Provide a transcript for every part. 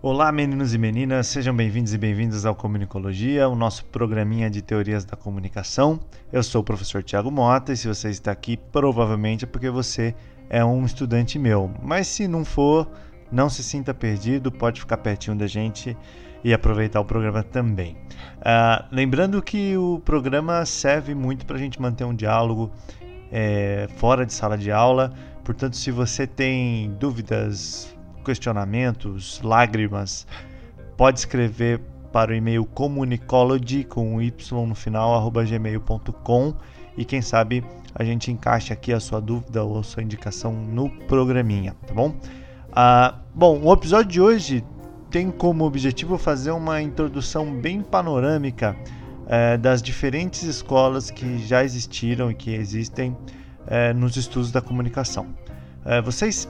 Olá, meninos e meninas, sejam bem-vindos e bem-vindas ao Comunicologia, o nosso programinha de teorias da comunicação. Eu sou o professor Tiago Mota e se você está aqui, provavelmente é porque você é um estudante meu. Mas se não for, não se sinta perdido, pode ficar pertinho da gente e aproveitar o programa também. Uh, lembrando que o programa serve muito para a gente manter um diálogo é, fora de sala de aula, portanto, se você tem dúvidas, questionamentos, lágrimas, pode escrever para o e-mail comunicology com y no final arroba gmail.com e quem sabe a gente encaixa aqui a sua dúvida ou a sua indicação no programinha, tá bom? Ah, bom, o episódio de hoje tem como objetivo fazer uma introdução bem panorâmica eh, das diferentes escolas que já existiram e que existem eh, nos estudos da comunicação. Eh, vocês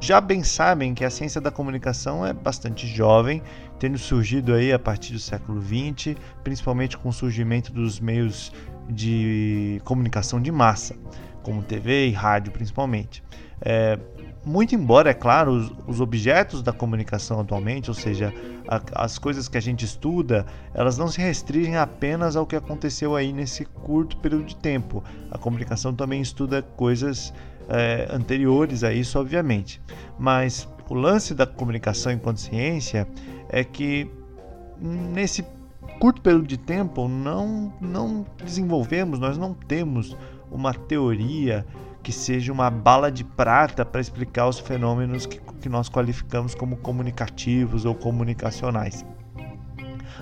já bem sabem que a ciência da comunicação é bastante jovem, tendo surgido aí a partir do século XX, principalmente com o surgimento dos meios de comunicação de massa, como TV e rádio principalmente. É, muito embora, é claro, os, os, objetos da comunicação atualmente, ou seja, a, as coisas que a gente estuda, elas não se restringem apenas ao que aconteceu aí nesse curto período de tempo. A comunicação também estuda coisas é, anteriores a isso, obviamente. Mas o lance da comunicação enquanto ciência é que nesse curto período de tempo não, não desenvolvemos, nós não temos uma teoria que seja uma bala de prata para explicar os fenômenos que, que nós qualificamos como comunicativos ou comunicacionais.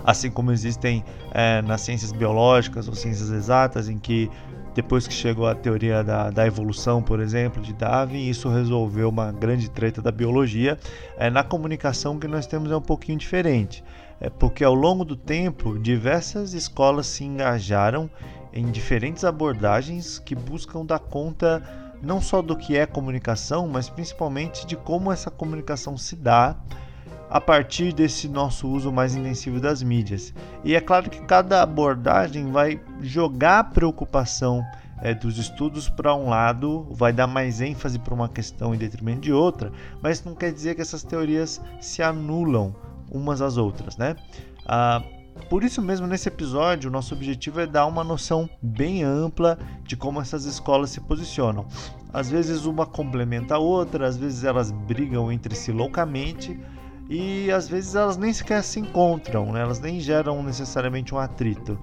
Assim como existem é, nas ciências biológicas ou ciências exatas, em que depois que chegou a teoria da, da evolução, por exemplo, de Darwin, isso resolveu uma grande treta da biologia. É, na comunicação, que nós temos é um pouquinho diferente. É porque ao longo do tempo, diversas escolas se engajaram em diferentes abordagens que buscam dar conta não só do que é comunicação, mas principalmente de como essa comunicação se dá a partir desse nosso uso mais intensivo das mídias. E é claro que cada abordagem vai jogar a preocupação é, dos estudos para um lado, vai dar mais ênfase para uma questão em detrimento de outra, mas não quer dizer que essas teorias se anulam umas às outras, né? Ah, por isso mesmo, nesse episódio, o nosso objetivo é dar uma noção bem ampla de como essas escolas se posicionam. Às vezes uma complementa a outra, às vezes elas brigam entre si loucamente, e às vezes elas nem sequer se encontram, né? elas nem geram necessariamente um atrito.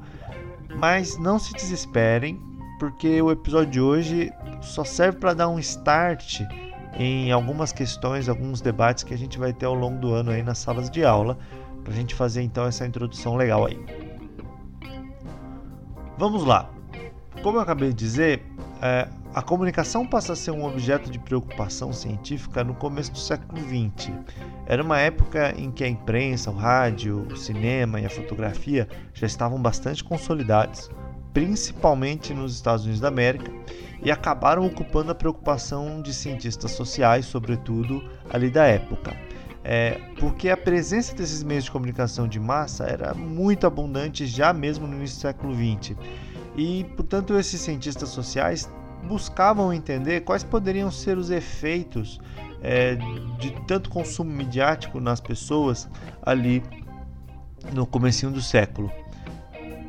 Mas não se desesperem, porque o episódio de hoje só serve para dar um start em algumas questões, alguns debates que a gente vai ter ao longo do ano aí nas salas de aula, para a gente fazer então essa introdução legal aí. Vamos lá. Como eu acabei de dizer, é, a comunicação passa a ser um objeto de preocupação científica no começo do século XX. Era uma época em que a imprensa, o rádio, o cinema e a fotografia já estavam bastante consolidados, principalmente nos Estados Unidos da América, e acabaram ocupando a preocupação de cientistas sociais, sobretudo ali da época. É, porque a presença desses meios de comunicação de massa era muito abundante já mesmo no início do século XX. E, portanto, esses cientistas sociais buscavam entender quais poderiam ser os efeitos é, de tanto consumo midiático nas pessoas ali no comecinho do século.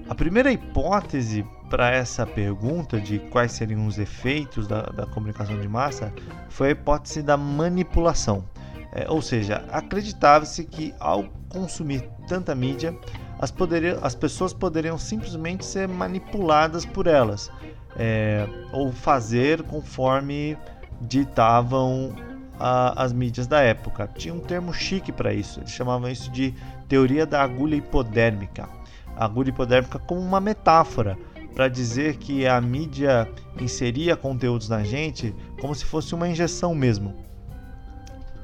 A primeira hipótese para essa pergunta de quais seriam os efeitos da, da comunicação de massa foi a hipótese da manipulação. É, ou seja, acreditava-se que ao consumir tanta mídia, as, as pessoas poderiam simplesmente ser manipuladas por elas, é, ou fazer conforme ditavam a, as mídias da época. Tinha um termo chique para isso, eles chamavam isso de teoria da agulha hipodérmica. A agulha hipodérmica como uma metáfora para dizer que a mídia inseria conteúdos na gente como se fosse uma injeção mesmo.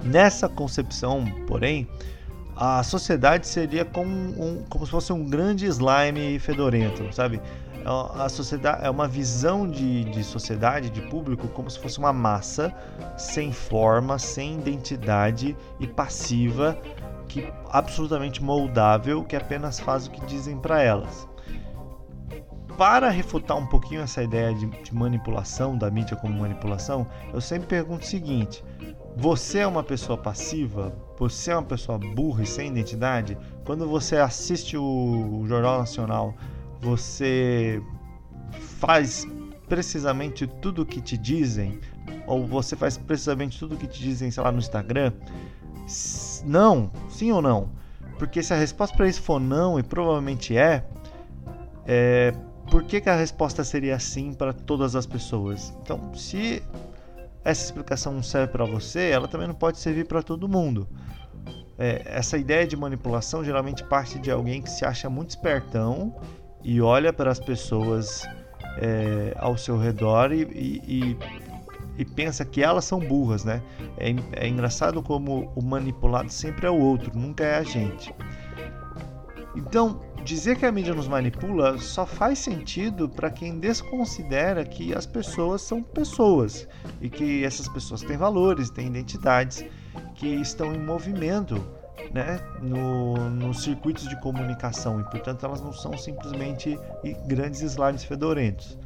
Nessa concepção, porém, a sociedade seria como, um, como se fosse um grande slime fedorento, sabe? A sociedade é uma visão de, de sociedade, de público, como se fosse uma massa sem forma, sem identidade e passiva, que absolutamente moldável, que apenas faz o que dizem para elas. para refutar um pouquinho essa ideia de, de, manipulação, da mídia como manipulação, eu sempre pergunto o seguinte: você é uma pessoa passiva? Você é uma pessoa burra e sem identidade? Quando você assiste o Jornal Nacional, você faz precisamente tudo o que te dizem? Ou você faz precisamente tudo o que te dizem, sei lá, no Instagram? Não, sim ou não? Porque se a resposta para isso for não, e provavelmente é, é por que, que a resposta seria sim para todas as pessoas? Então, se essa explicação não serve para você, ela também não pode servir para todo mundo. É, essa ideia de manipulação geralmente parte de alguém que se acha muito espertão e olha para as pessoas é, ao seu redor e, e, e, pensa que elas são burras, né? É, é engraçado como o manipulado sempre é o outro, nunca é a gente. Então, dizer que a mídia nos manipula só faz sentido para quem desconsidera que as pessoas são pessoas e que essas pessoas têm valores, têm identidades que estão em movimento né, no, nos circuitos de comunicação e, portanto, elas não são simplesmente grandes slides fedorentos.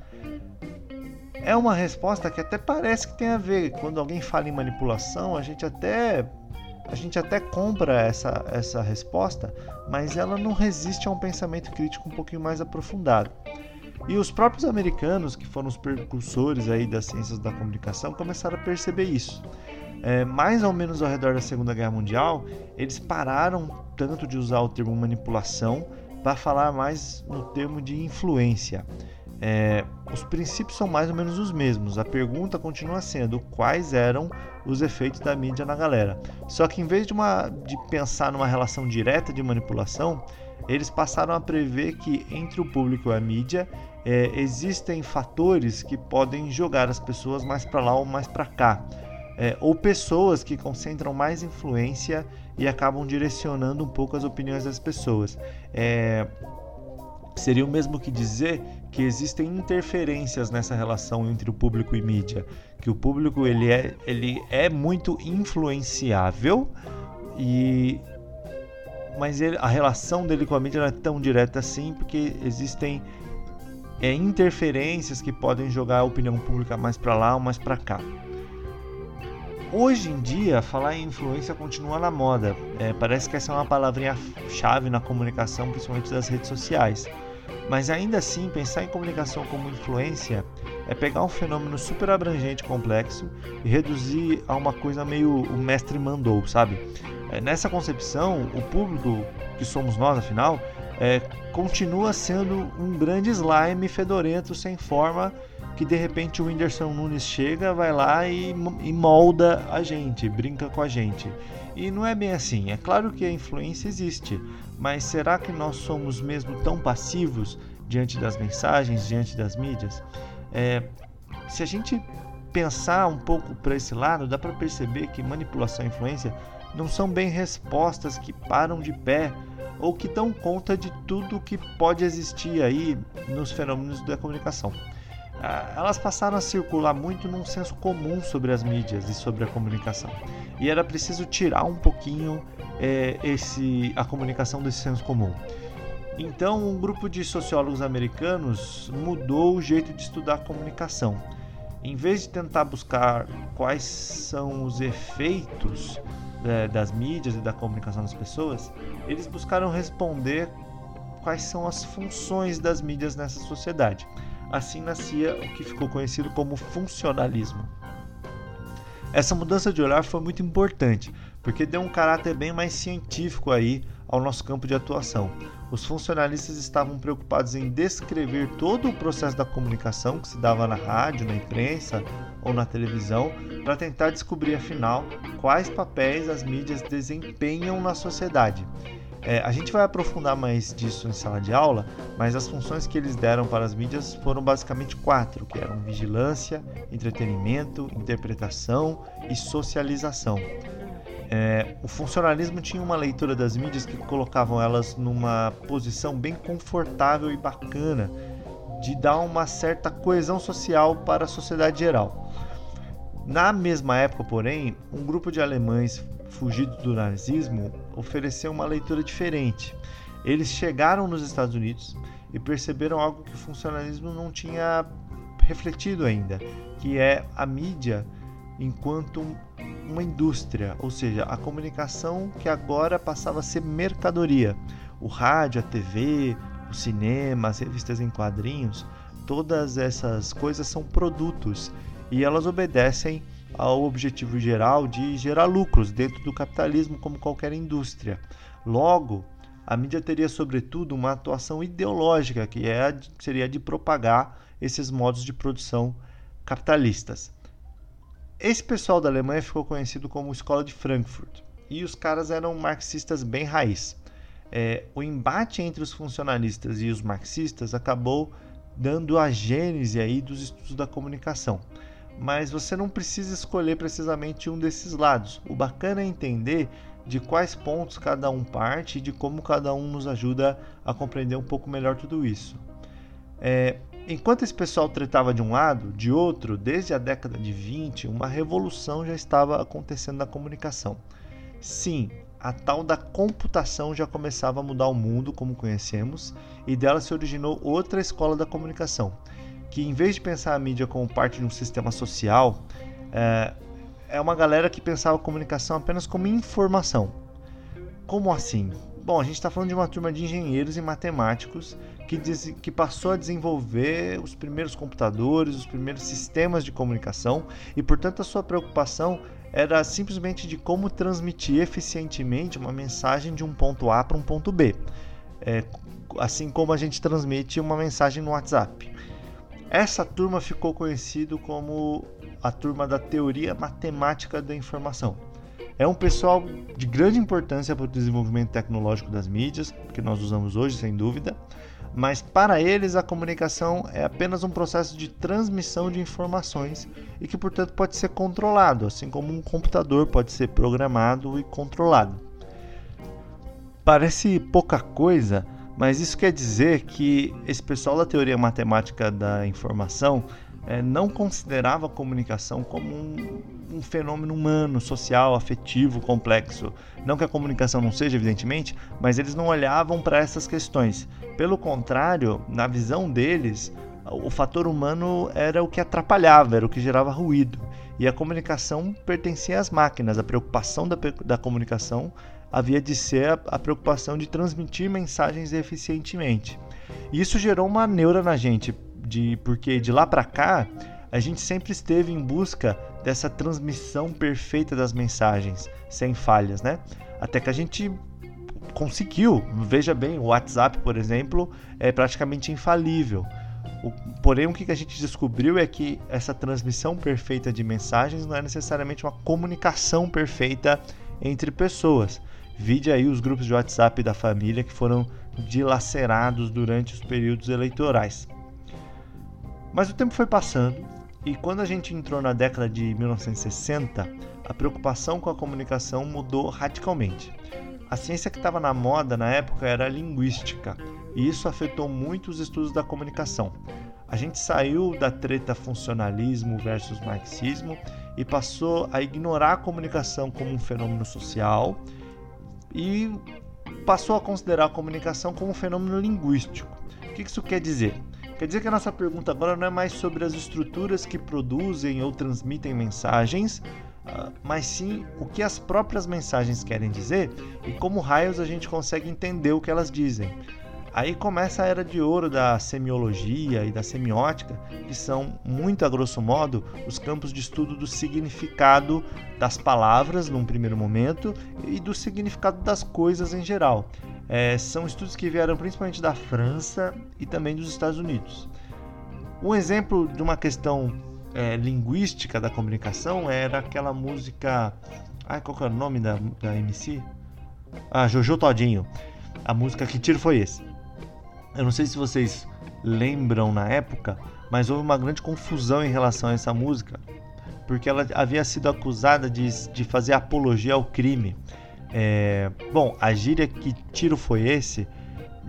É uma resposta que até parece que tem a ver. Quando alguém fala em manipulação, a gente até a gente até compra essa, essa resposta, mas ela não resiste a um pensamento crítico um pouquinho mais aprofundado. E os próprios americanos, que foram os precursores aí das ciências da comunicação, começaram a perceber isso. É, mais ou menos ao redor da Segunda Guerra Mundial, eles pararam tanto de usar o termo manipulação para falar mais no termo de influência. É, os princípios são mais ou menos os mesmos. A pergunta continua sendo quais eram os efeitos da mídia na galera. Só que em vez de, uma, de pensar numa relação direta de manipulação, eles passaram a prever que entre o público e a mídia é, existem fatores que podem jogar as pessoas mais para lá ou mais para cá. É, ou pessoas que concentram mais influência e acabam direcionando um pouco as opiniões das pessoas. É, seria o mesmo que dizer que existem interferências nessa relação entre o público e mídia, que o público ele é, ele é muito influenciável e mas ele, a relação dele com a mídia não é tão direta assim, porque existem é, interferências que podem jogar a opinião pública mais para lá ou mais para cá. Hoje em dia, falar em influência continua na moda. É, parece que essa é uma palavrinha-chave na comunicação, principalmente das redes sociais. Mas ainda assim, pensar em comunicação como influência é pegar um fenômeno super abrangente e complexo e reduzir a uma coisa meio o mestre mandou, sabe? É, nessa concepção, o público, que somos nós afinal, é, continua sendo um grande slime fedorento sem forma que de repente o Whindersson Nunes chega, vai lá e, e molda a gente, brinca com a gente. E não é bem assim. É claro que a influência existe, mas será que nós somos mesmo tão passivos diante das mensagens, diante das mídias? É, se a gente pensar um pouco para esse lado, dá para perceber que manipulação e influência não são bem respostas que param de pé ou que dão conta de tudo que pode existir aí nos fenômenos da comunicação. Ah, elas passaram a circular muito num senso comum sobre as mídias e sobre a comunicação. E era preciso tirar um pouquinho é, esse, a comunicação desse senso comum. Então, um grupo de sociólogos americanos mudou o jeito de estudar a comunicação. Em vez de tentar buscar quais são os efeitos é, das mídias e da comunicação das pessoas, eles buscaram responder quais são as funções das mídias nessa sociedade. Assim nascia o que ficou conhecido como funcionalismo. Essa mudança de olhar foi muito importante, porque deu um caráter bem mais científico aí ao nosso campo de atuação. Os funcionalistas estavam preocupados em descrever todo o processo da comunicação que se dava na rádio, na imprensa ou na televisão, para tentar descobrir afinal quais papéis as mídias desempenham na sociedade. É, a gente vai aprofundar mais disso em sala de aula, mas as funções que eles deram para as mídias foram basicamente quatro, que eram vigilância, entretenimento, interpretação e socialização. É, o funcionalismo tinha uma leitura das mídias que colocavam elas numa posição bem confortável e bacana de dar uma certa coesão social para a sociedade geral. Na mesma época, porém, um grupo de alemães fugidos do nazismo ofereceu uma leitura diferente. Eles chegaram nos Estados Unidos e perceberam algo que o funcionalismo não tinha refletido ainda, que é a mídia enquanto uma indústria, ou seja, a comunicação que agora passava a ser mercadoria. O rádio, a TV, o cinema, as revistas em quadrinhos, todas essas coisas são produtos e elas obedecem ao objetivo geral de gerar lucros dentro do capitalismo, como qualquer indústria. Logo, a mídia teria, sobretudo, uma atuação ideológica, que é, seria de propagar esses modos de produção capitalistas. Esse pessoal da Alemanha ficou conhecido como Escola de Frankfurt, e os caras eram marxistas bem raiz. É, o embate entre os funcionalistas e os marxistas acabou dando a gênese aí dos estudos da comunicação. Mas você não precisa escolher precisamente um desses lados. O bacana é entender de quais pontos cada um parte e de como cada um nos ajuda a compreender um pouco melhor tudo isso. É, enquanto esse pessoal tratava de um lado, de outro, desde a década de 20, uma revolução já estava acontecendo na comunicação. Sim, a tal da computação já começava a mudar o mundo como conhecemos, e dela se originou outra escola da comunicação, que em vez de pensar a mídia como parte de um sistema social, é, é uma galera que pensava a comunicação apenas como informação. Como assim? Bom, a gente está falando de uma turma de engenheiros e matemáticos que, diz, que passou a desenvolver os primeiros computadores, os primeiros sistemas de comunicação e, portanto, a sua preocupação era simplesmente de como transmitir eficientemente uma mensagem de um ponto A para um ponto B, é, assim como a gente transmite uma mensagem no WhatsApp. Essa turma ficou conhecido como a turma da teoria matemática da informação. É um pessoal de grande importância para o desenvolvimento tecnológico das mídias, que nós usamos hoje, sem dúvida, mas para eles a comunicação é apenas um processo de transmissão de informações e que, portanto, pode ser controlado, assim como um computador pode ser programado e controlado. Parece pouca coisa, mas isso quer dizer que esse pessoal da teoria matemática da informação é, não considerava a comunicação como um, um, fenômeno humano, social, afetivo, complexo. Não que a comunicação não seja, evidentemente, mas eles não olhavam para essas questões. Pelo contrário, na visão deles, o fator humano era o que atrapalhava, era o que gerava ruído. E a comunicação pertencia às máquinas. A preocupação da, da comunicação havia de ser a, preocupação de transmitir mensagens eficientemente. E isso gerou uma neura na gente de porque de lá para cá a gente sempre esteve em busca dessa transmissão perfeita das mensagens, sem falhas, né? Até que a gente conseguiu. Veja bem, o WhatsApp, por exemplo, é praticamente infalível. O, porém, o que a gente descobriu é que essa transmissão perfeita de mensagens não é necessariamente uma comunicação perfeita entre pessoas. Vide aí os grupos de WhatsApp da família que foram dilacerados durante os períodos eleitorais. Mas o tempo foi passando e quando a gente entrou na década de 1960, a preocupação com a comunicação mudou radicalmente. A ciência que estava na moda na época era a linguística, e isso afetou muito os estudos da comunicação. A gente saiu da treta funcionalismo versus marxismo e passou a ignorar a comunicação como um fenômeno social e passou a considerar a comunicação como um fenômeno linguístico. O que isso quer dizer? Quer dizer que a nossa pergunta agora não é mais sobre as estruturas que produzem ou transmitem mensagens, ah, mas sim o que as próprias mensagens querem dizer e como raios a gente consegue entender o que elas dizem. Aí começa a era de ouro da semiologia e da semiótica, que são, muito a grosso modo, os campos de estudo do significado das palavras num primeiro momento e do significado das coisas em geral. É, são estudos que vieram principalmente da França e também dos Estados Unidos. Um exemplo de uma questão é, linguística da comunicação era aquela música. Ai, qual que é o nome da, da MC? Ah, Jojo Todinho. A música Que Tiro Foi Esse? Eu não sei se vocês lembram na época, mas houve uma grande confusão em relação a essa música, porque ela havia sido acusada de, de fazer apologia ao crime. É, bom, a gíria que tiro foi esse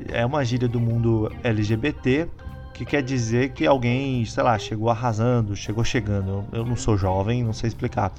é uma gíria do mundo LGBT que quer dizer que alguém, sei lá, chegou arrasando, chegou chegando. Eu não sou jovem, não sei explicar.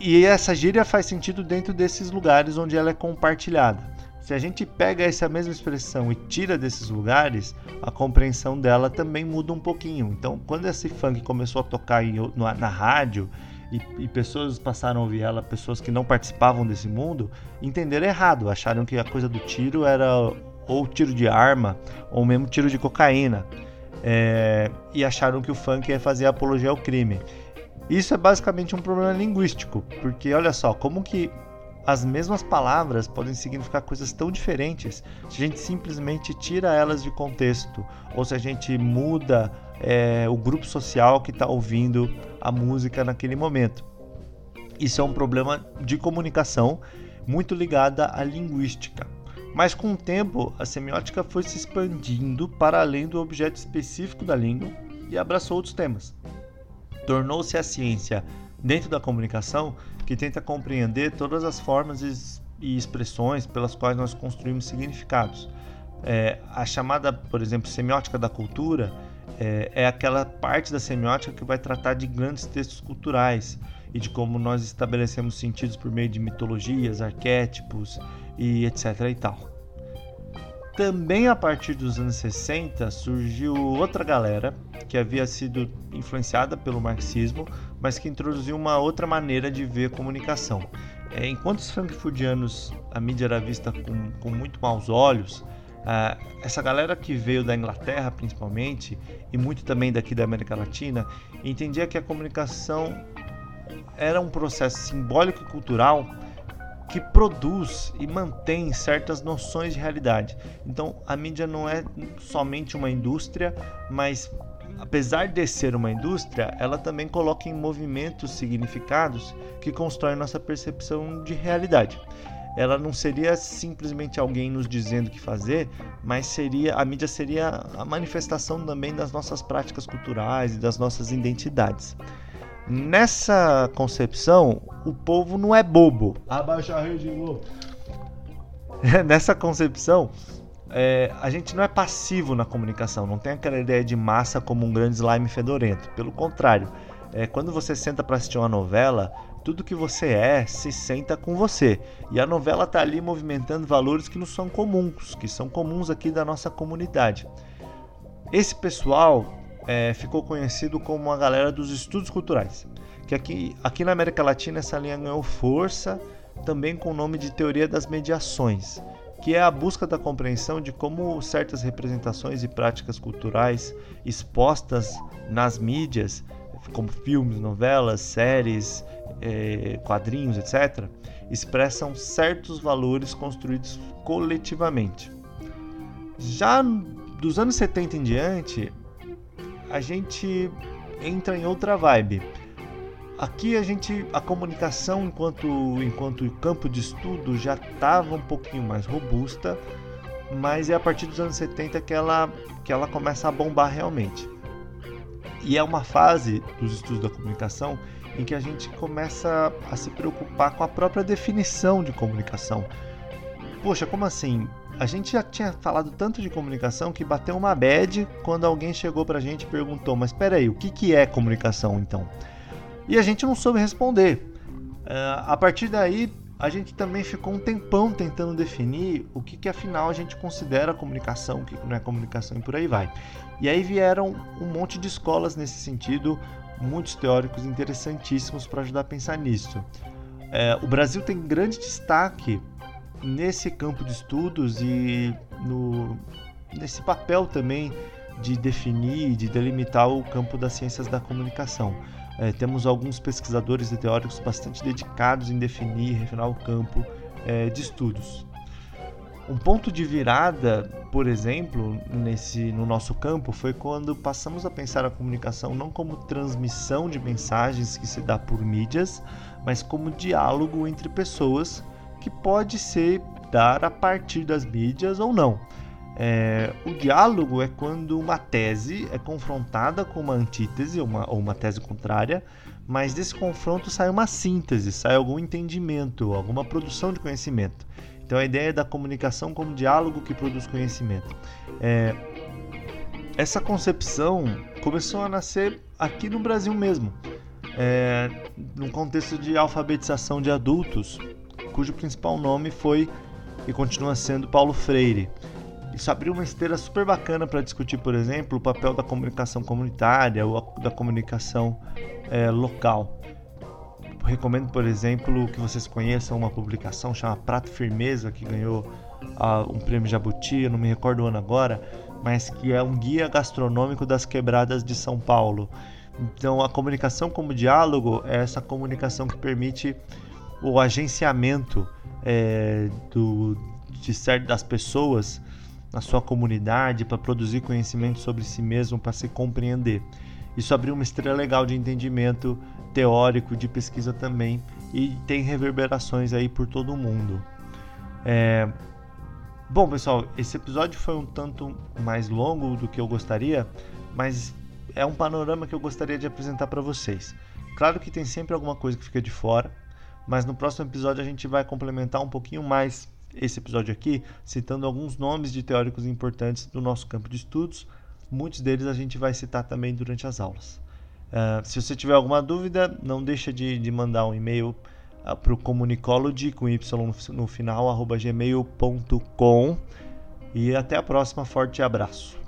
E essa gíria faz sentido dentro desses lugares onde ela é compartilhada. Se a gente pega essa mesma expressão e tira desses lugares, a compreensão dela também muda um pouquinho. Então, quando esse funk começou a tocar em, na, na rádio e, e, pessoas passaram a ouvir ela, pessoas que não participavam desse mundo, entenderam errado, acharam que a coisa do tiro era ou tiro de arma ou mesmo tiro de cocaína. É, e acharam que o funk ia fazer apologia ao crime. Isso é basicamente um problema linguístico, porque olha só, como que as mesmas palavras podem significar coisas tão diferentes se a gente simplesmente tira elas de contexto ou se a gente muda é, o grupo social que está ouvindo a música naquele momento. Isso é um problema de comunicação muito ligada à linguística. Mas com o tempo, a semiótica foi se expandindo para além do objeto específico da língua e abraçou outros temas. Tornou-se a ciência dentro da comunicação que tenta compreender todas as formas e expressões pelas quais nós construímos significados. É, a chamada, por exemplo, semiótica da cultura é, é aquela parte da semiótica que vai tratar de grandes textos culturais e de como nós estabelecemos sentidos por meio de mitologias, arquétipos e etc. e tal. Também a partir dos anos 60 surgiu outra galera que havia sido influenciada pelo marxismo, mas que introduziu uma outra maneira de ver comunicação. É, enquanto os frankfurtianos a mídia era vista com, com muito maus olhos, Uh, essa galera que veio da Inglaterra principalmente e muito também daqui da América Latina entendia que a comunicação era um processo simbólico e cultural que produz e mantém certas noções de realidade. Então, a mídia não é somente uma indústria, mas apesar de ser uma indústria, ela também coloca em movimento significados que constroem nossa percepção de realidade. Ela não seria simplesmente alguém nos dizendo o que fazer, mas seria a mídia seria a manifestação também das nossas práticas culturais e das nossas identidades. Nessa concepção, o povo não é bobo. Abaixa a rede, Nessa concepção, é, a gente não é passivo na comunicação, não tem aquela ideia de massa como um grande slime fedorento. Pelo contrário, é, quando você senta para assistir uma novela, tudo que você é se senta com você. E a novela está ali movimentando valores que não são comuns, que são comuns aqui da nossa comunidade. Esse pessoal é, ficou conhecido como a galera dos estudos culturais. Que aqui, aqui na América Latina essa linha ganhou força também com o nome de teoria das mediações, que é a busca da compreensão de como certas representações e práticas culturais expostas nas mídias, como filmes, novelas, séries, é, quadrinhos, etc., expressam certos valores construídos coletivamente. Já dos anos 70 em diante, a gente entra em outra vibe. Aqui a gente a comunicação enquanto enquanto campo de estudo já estava um pouquinho mais robusta, mas é a partir dos anos 70 que ela que ela começa a bombar realmente. E é uma fase dos estudos da comunicação em que a gente começa a se preocupar com a própria definição de comunicação. Poxa, como assim? A gente já tinha falado tanto de comunicação que bateu uma bad quando alguém chegou pra gente e perguntou: Mas peraí, o que, que é comunicação então? E a gente não soube responder. Uh, a partir daí, a gente também ficou um tempão tentando definir o que, que afinal a gente considera comunicação, o que, não é comunicação e por aí vai. E aí vieram um monte de escolas nesse sentido, muitos teóricos interessantíssimos para ajudar a pensar nisso. É, o Brasil tem grande destaque nesse campo de estudos e no, nesse papel também de definir, de delimitar o campo das ciências da comunicação. É, temos alguns pesquisadores e teóricos bastante dedicados em definir e refinar o campo é, de estudos. Um ponto de virada, por exemplo, nesse, no nosso campo foi quando passamos a pensar a comunicação não como transmissão de mensagens que se dá por mídias, mas como diálogo entre pessoas que pode ser dar a partir das mídias ou não. É, o diálogo é quando uma tese é confrontada com uma antítese uma, ou uma tese contrária, mas desse confronto sai uma síntese, sai algum entendimento, alguma produção de conhecimento. Então a ideia é da comunicação como diálogo que produz conhecimento. É, essa concepção começou a nascer aqui no Brasil mesmo, é, num contexto de alfabetização de adultos, cujo principal nome foi e continua sendo Paulo Freire. Isso abriu uma esteira super bacana para discutir, por exemplo, o papel da comunicação comunitária ou da comunicação é, local. Recomendo, por exemplo, que vocês conheçam uma publicação chamada Prato Firmeza, que ganhou uh, um prêmio Jabuti, eu não me recordo o ano agora, mas que é um guia gastronômico das quebradas de São Paulo. Então, a comunicação como diálogo é essa comunicação que permite o agenciamento é, do, de certo, das pessoas na sua comunidade para produzir conhecimento sobre si mesmo, para se compreender. Isso abriu uma estrela legal de entendimento teórico, de pesquisa também, e tem reverberações aí por todo mundo. É... Bom, pessoal, esse episódio foi um tanto mais longo do que eu gostaria, mas é um panorama que eu gostaria de apresentar para vocês. Claro que tem sempre alguma coisa que fica de fora, mas no próximo episódio a gente vai complementar um pouquinho mais esse episódio aqui, citando alguns nomes de teóricos importantes do nosso campo de estudos. Muitos deles a gente vai citar também durante as aulas. Uh, se você tiver alguma dúvida, não deixa de, de mandar um e-mail uh, para o comunicology com y no final arroba gmail.com e até a próxima. Forte abraço.